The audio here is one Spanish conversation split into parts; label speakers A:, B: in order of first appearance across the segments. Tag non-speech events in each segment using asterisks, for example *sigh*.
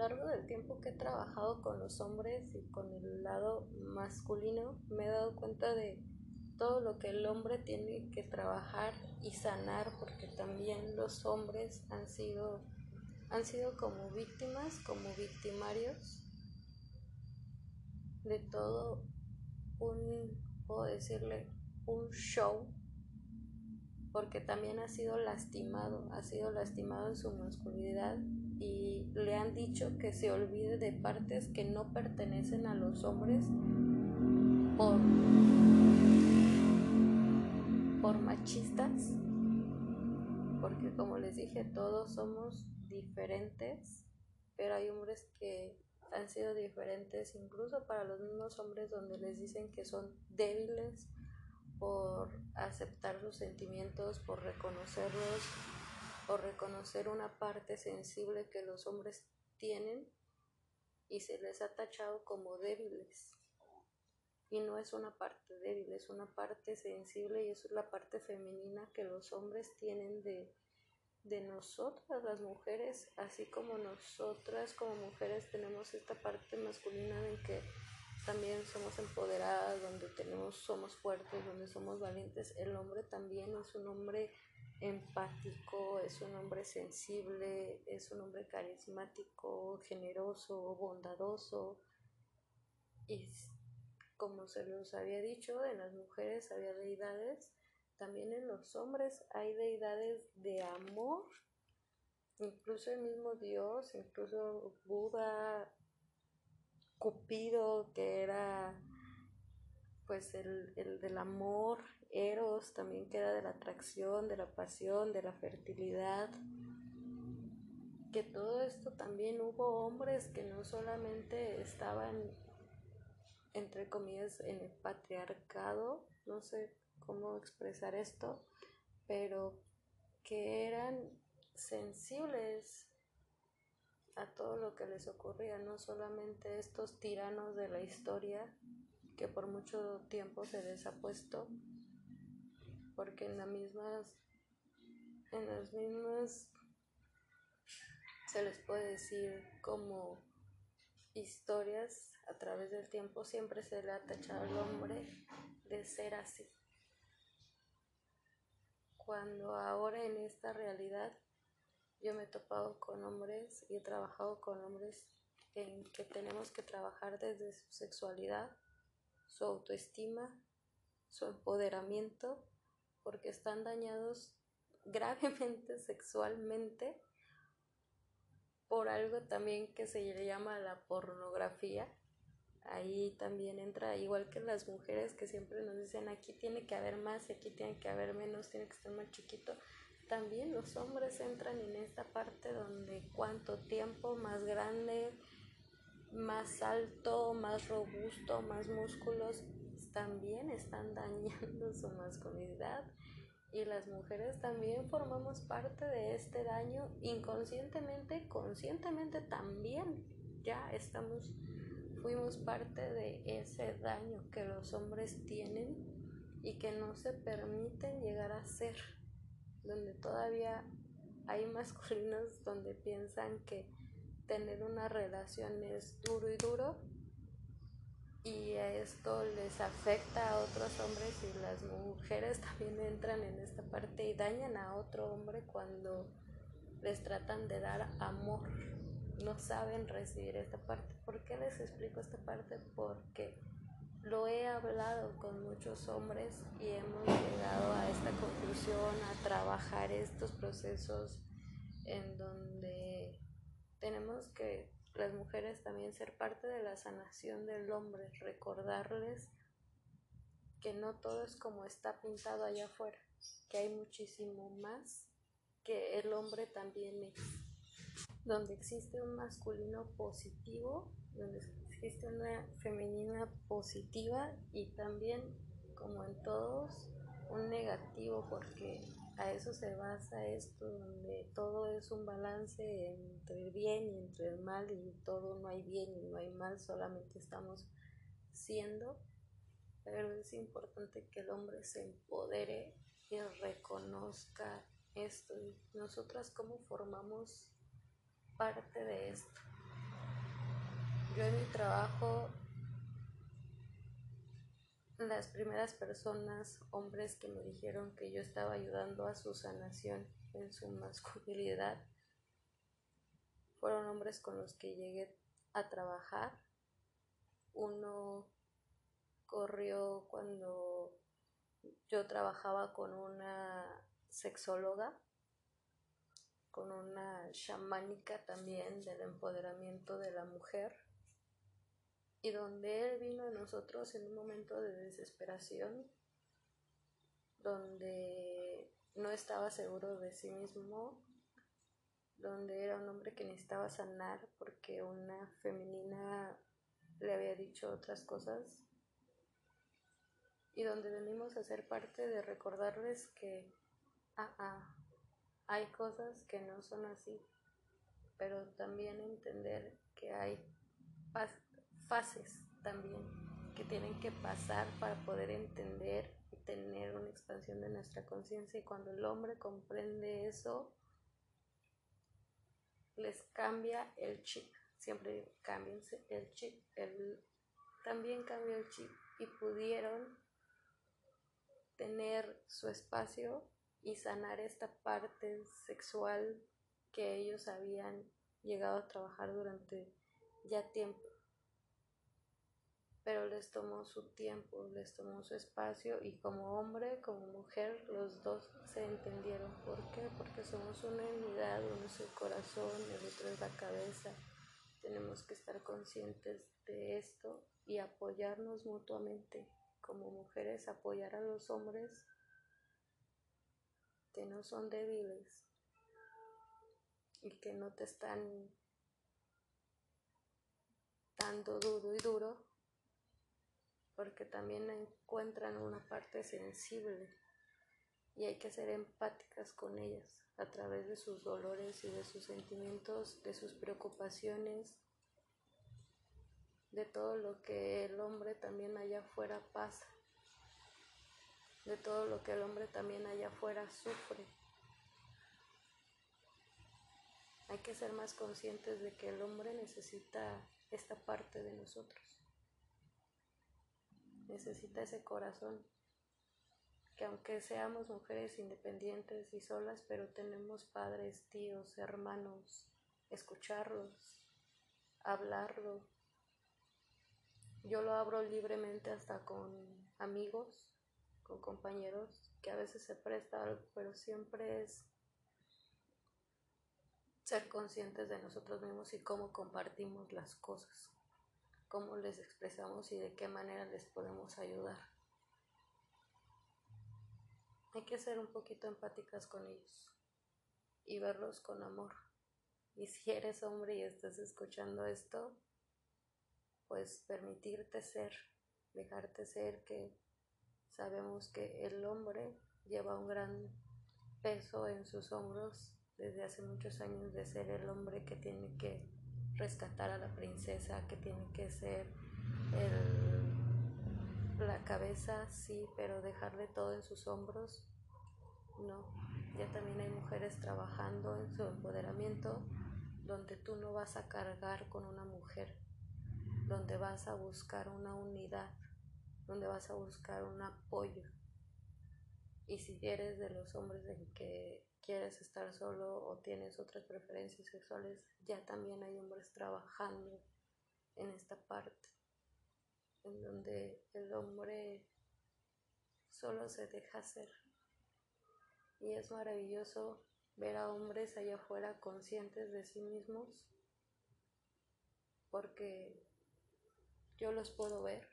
A: Largo del tiempo que he trabajado con los hombres y con el lado masculino, me he dado cuenta de todo lo que el hombre tiene que trabajar y sanar, porque también los hombres han sido, han sido como víctimas, como victimarios de todo un, puedo decirle, un show, porque también ha sido lastimado, ha sido lastimado en su masculinidad y le han dicho que se olvide de partes que no pertenecen a los hombres por, por machistas, porque como les dije, todos somos diferentes, pero hay hombres que han sido diferentes incluso para los mismos hombres donde les dicen que son débiles por aceptar sus sentimientos, por reconocerlos, o reconocer una parte sensible que los hombres tienen y se les ha tachado como débiles. Y no es una parte débil, es una parte sensible y es la parte femenina que los hombres tienen de, de nosotras, las mujeres, así como nosotras como mujeres tenemos esta parte masculina en que también somos empoderadas, donde tenemos, somos fuertes, donde somos valientes. El hombre también es un hombre empático, es un hombre sensible, es un hombre carismático, generoso, bondadoso. Y como se los había dicho, en las mujeres había deidades, también en los hombres hay deidades de amor. Incluso el mismo Dios, incluso Buda, Cupido, que era pues el, el del amor, Eros también queda de la atracción, de la pasión, de la fertilidad. Que todo esto también hubo hombres que no solamente estaban, entre comillas, en el patriarcado, no sé cómo expresar esto, pero que eran sensibles a todo lo que les ocurría, no solamente estos tiranos de la historia que por mucho tiempo se les ha puesto porque en las mismas en las mismas se les puede decir como historias a través del tiempo siempre se le ha tachado al hombre de ser así. Cuando ahora en esta realidad yo me he topado con hombres y he trabajado con hombres en que tenemos que trabajar desde su sexualidad, su autoestima, su empoderamiento porque están dañados *laughs* gravemente sexualmente por algo también que se llama la pornografía. Ahí también entra, igual que las mujeres que siempre nos dicen aquí tiene que haber más aquí tiene que haber menos, tiene que estar más chiquito. También los hombres entran en esta parte donde cuanto tiempo más grande, más alto, más robusto, más músculos, también están *laughs* dañando su masculinidad. Y las mujeres también formamos parte de este daño inconscientemente, conscientemente también ya estamos, fuimos parte de ese daño que los hombres tienen y que no se permiten llegar a ser, donde todavía hay *laughs* masculinos donde piensan que tener una relación es duro y duro y esto les afecta a otros hombres y las mujeres también entran en esta parte y dañan a otro hombre cuando les tratan de dar amor. No saben recibir esta parte. ¿Por qué les explico esta parte? Porque lo he hablado con muchos hombres y hemos llegado a esta conclusión, a trabajar estos procesos en donde tenemos que las mujeres también ser parte de la sanación del hombre, recordarles que no todo es como está pintado allá afuera, que hay muchísimo más que el hombre también es. donde existe un masculino positivo, donde existe una femenina positiva y también, como en todos, un negativo, porque a eso se basa esto, donde todo es un balance entre el bien y entre el mal, y todo no hay bien y no hay mal, solamente estamos siendo, pero es importante que el hombre se empodere y reconozca esto. Y nosotras cómo formamos parte de esto. Yo en mi trabajo, las primeras personas, hombres que me dijeron que yo estaba ayudando a su sanación en su masculinidad, fueron hombres con los que llegué a trabajar. Uno corrió cuando yo trabajaba con una sexóloga con una chamánica también del empoderamiento de la mujer y donde él vino a nosotros en un momento de desesperación donde no estaba seguro de sí mismo donde era un hombre que necesitaba sanar porque una femenina le había dicho otras cosas y donde venimos a ser parte de recordarles que ah, ah, hay cosas que no son así, pero también entender que hay fases también que tienen que pasar para poder entender y tener una expansión de nuestra conciencia. Y cuando el hombre comprende eso, les cambia el chip, siempre cambiense el chip, el, también cambió el chip y pudieron tener su espacio y sanar esta parte sexual que ellos habían llegado a trabajar durante ya tiempo. Pero les tomó su tiempo, les tomó su espacio y como hombre, como mujer, los dos se entendieron. ¿Por qué? Porque somos una unidad, uno es el corazón, el otro es la cabeza. Tenemos que estar conscientes de esto y apoyarnos mutuamente. Como mujeres, apoyar a los hombres que no son débiles y que no te están dando duro y duro, porque también encuentran una parte sensible y hay que ser empáticas con ellas a través de sus dolores y de sus sentimientos, de sus preocupaciones, de todo lo que el hombre también allá afuera pasa de todo lo que el hombre también allá afuera sufre. Hay que ser más conscientes de que el hombre necesita esta parte de nosotros. Necesita ese corazón. Que aunque seamos mujeres independientes y solas, pero tenemos padres, tíos, hermanos, escucharlos, hablarlo. Yo lo abro libremente hasta con amigos con compañeros que a veces se presta algo, pero siempre es ser conscientes de nosotros mismos y cómo compartimos las cosas, cómo les expresamos y de qué manera les podemos ayudar. Hay que ser un poquito empáticas con ellos y verlos con amor. Y si eres hombre y estás escuchando esto, pues permitirte ser, dejarte ser, que Sabemos que el hombre lleva un gran peso en sus hombros desde hace muchos años de ser el hombre que tiene que rescatar a la princesa, que tiene que ser el, la cabeza, sí, pero dejarle todo en sus hombros, no. Ya también hay mujeres trabajando en su empoderamiento donde tú no vas a cargar con una mujer, donde vas a buscar una unidad donde vas a buscar un apoyo. Y si eres de los hombres en que quieres estar solo o tienes otras preferencias sexuales, ya también hay hombres trabajando en esta parte, en donde el hombre solo se deja ser. Y es maravilloso ver a hombres allá afuera conscientes de sí mismos, porque yo los puedo ver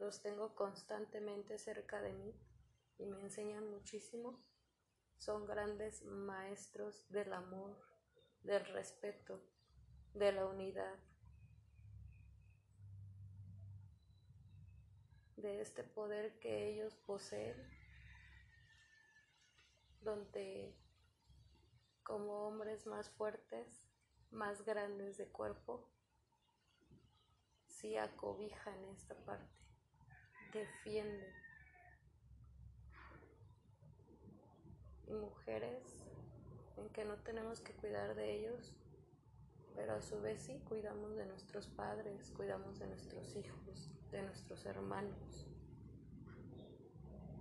A: los tengo constantemente cerca de mí y me enseñan muchísimo. Son grandes maestros del amor, del respeto, de la unidad, de este poder que ellos poseen, donde como hombres más fuertes, más grandes de cuerpo, sí acobijan esta parte, defienden. Y mujeres en que no tenemos que cuidar de ellos, pero a su vez sí cuidamos de nuestros padres, cuidamos de nuestros hijos, de nuestros hermanos.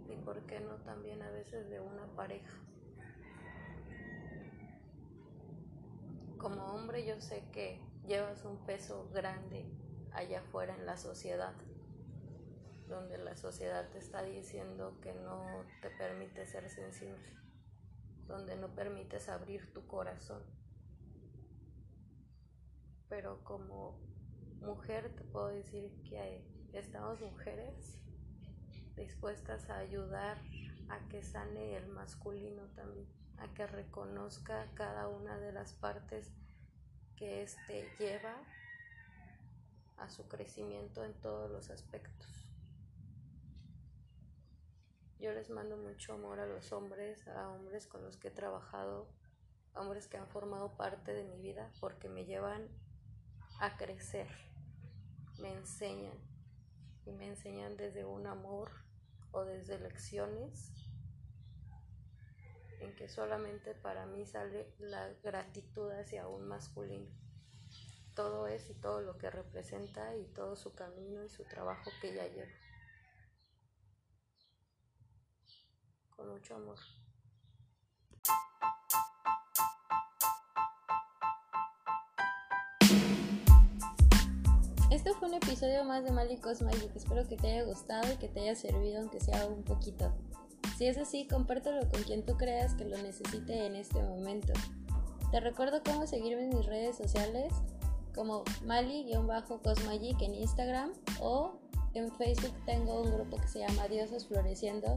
A: Y por qué no también a veces de una pareja. Como hombre yo sé que llevas un peso grande allá afuera en la sociedad, donde la sociedad te está diciendo que no te permite ser sensible, donde no permites abrir tu corazón. Pero como mujer te puedo decir que estamos mujeres dispuestas a ayudar a que sane el masculino también, a que reconozca cada una de las partes que éste lleva a su crecimiento en todos los aspectos. Yo les mando mucho amor a los hombres, a hombres con los que he trabajado, hombres que han formado parte de mi vida porque me llevan a crecer, me enseñan y me enseñan desde un amor o desde lecciones en que solamente para mí sale la gratitud hacia un masculino. Todo es y todo lo que representa y todo su camino y su trabajo que ella lleva. Mucho amor. Esto fue un episodio más de Malicos Magic. Espero que te haya gustado y que te haya servido, aunque sea un poquito. Si es así, compártelo con quien tú creas que lo necesite en este momento. Te recuerdo cómo seguirme en mis redes sociales como Mali-Cosmagic en Instagram o en Facebook tengo un grupo que se llama Dioses Floreciendo.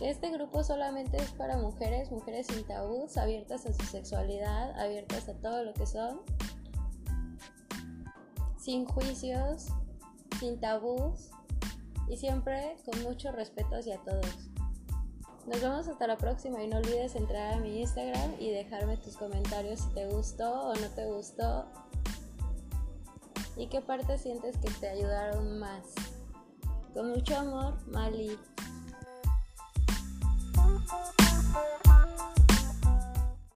A: Este grupo solamente es para mujeres, mujeres sin tabús, abiertas a su sexualidad, abiertas a todo lo que son sin juicios, sin tabús y siempre con mucho respeto hacia todos. Nos vemos hasta la próxima y no olvides entrar a mi Instagram y dejarme tus comentarios si te gustó o no te gustó y qué parte sientes que te ayudaron más. Con mucho amor, Mali. Thank you.